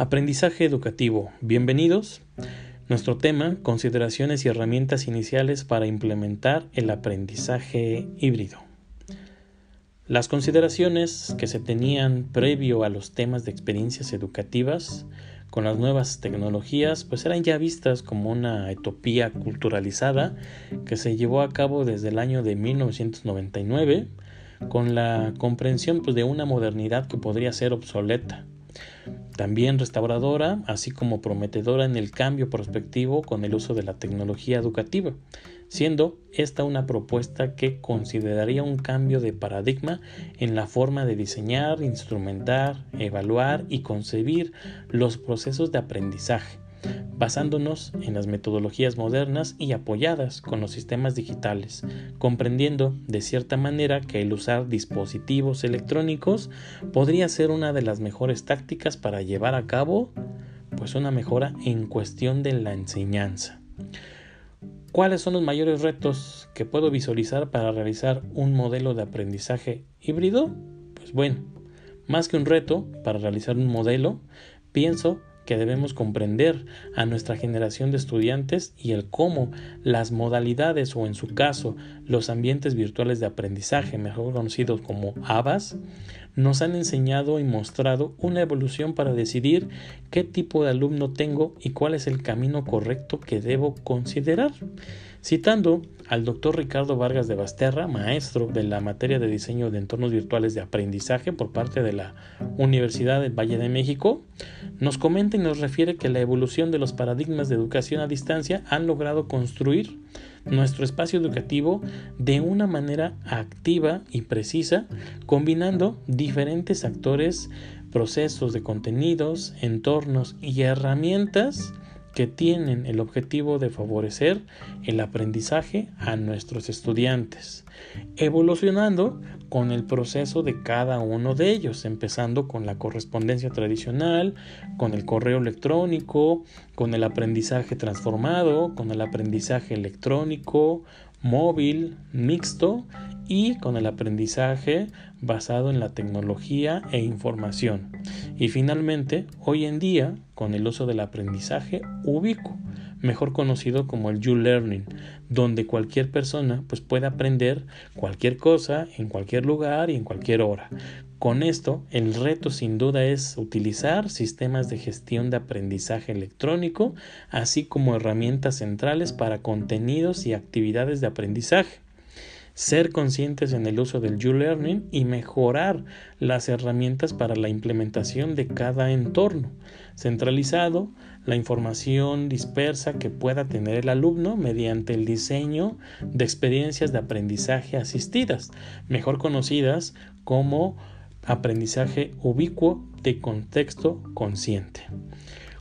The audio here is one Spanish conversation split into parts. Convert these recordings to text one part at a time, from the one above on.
Aprendizaje educativo. Bienvenidos. Nuestro tema, consideraciones y herramientas iniciales para implementar el aprendizaje híbrido. Las consideraciones que se tenían previo a los temas de experiencias educativas con las nuevas tecnologías pues eran ya vistas como una utopía culturalizada que se llevó a cabo desde el año de 1999 con la comprensión pues, de una modernidad que podría ser obsoleta también restauradora, así como prometedora en el cambio prospectivo con el uso de la tecnología educativa, siendo esta una propuesta que consideraría un cambio de paradigma en la forma de diseñar, instrumentar, evaluar y concebir los procesos de aprendizaje basándonos en las metodologías modernas y apoyadas con los sistemas digitales, comprendiendo de cierta manera que el usar dispositivos electrónicos podría ser una de las mejores tácticas para llevar a cabo pues una mejora en cuestión de la enseñanza. ¿Cuáles son los mayores retos que puedo visualizar para realizar un modelo de aprendizaje híbrido? Pues bueno, más que un reto para realizar un modelo, pienso que debemos comprender a nuestra generación de estudiantes y el cómo las modalidades o en su caso los ambientes virtuales de aprendizaje, mejor conocidos como ABAS, nos han enseñado y mostrado una evolución para decidir qué tipo de alumno tengo y cuál es el camino correcto que debo considerar. Citando al doctor Ricardo Vargas de Basterra, maestro de la materia de diseño de entornos virtuales de aprendizaje por parte de la Universidad del Valle de México, nos comenta y nos refiere que la evolución de los paradigmas de educación a distancia han logrado construir nuestro espacio educativo de una manera activa y precisa, combinando diferentes actores, procesos de contenidos, entornos y herramientas que tienen el objetivo de favorecer el aprendizaje a nuestros estudiantes, evolucionando con el proceso de cada uno de ellos, empezando con la correspondencia tradicional, con el correo electrónico, con el aprendizaje transformado, con el aprendizaje electrónico, móvil, mixto y con el aprendizaje basado en la tecnología e información. Y finalmente, hoy en día, con el uso del aprendizaje ubicuo, mejor conocido como el U-Learning, donde cualquier persona pues, puede aprender cualquier cosa en cualquier lugar y en cualquier hora. Con esto, el reto sin duda es utilizar sistemas de gestión de aprendizaje electrónico, así como herramientas centrales para contenidos y actividades de aprendizaje ser conscientes en el uso del U-Learning y mejorar las herramientas para la implementación de cada entorno, centralizado la información dispersa que pueda tener el alumno mediante el diseño de experiencias de aprendizaje asistidas, mejor conocidas como aprendizaje ubicuo de contexto consciente.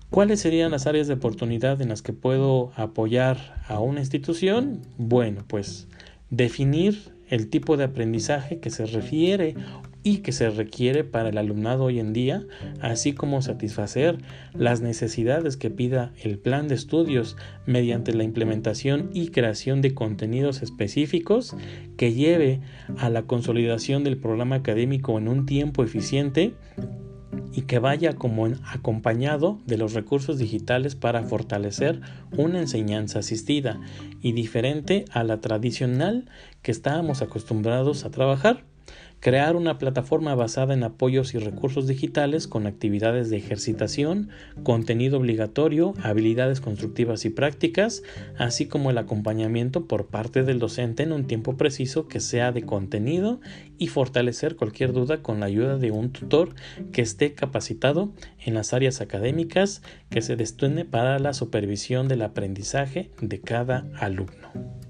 ¿Cuáles serían las áreas de oportunidad en las que puedo apoyar a una institución? Bueno, pues definir el tipo de aprendizaje que se refiere y que se requiere para el alumnado hoy en día, así como satisfacer las necesidades que pida el plan de estudios mediante la implementación y creación de contenidos específicos que lleve a la consolidación del programa académico en un tiempo eficiente y que vaya como acompañado de los recursos digitales para fortalecer una enseñanza asistida y diferente a la tradicional que estábamos acostumbrados a trabajar crear una plataforma basada en apoyos y recursos digitales con actividades de ejercitación, contenido obligatorio, habilidades constructivas y prácticas, así como el acompañamiento por parte del docente en un tiempo preciso que sea de contenido y fortalecer cualquier duda con la ayuda de un tutor que esté capacitado en las áreas académicas que se destine para la supervisión del aprendizaje de cada alumno.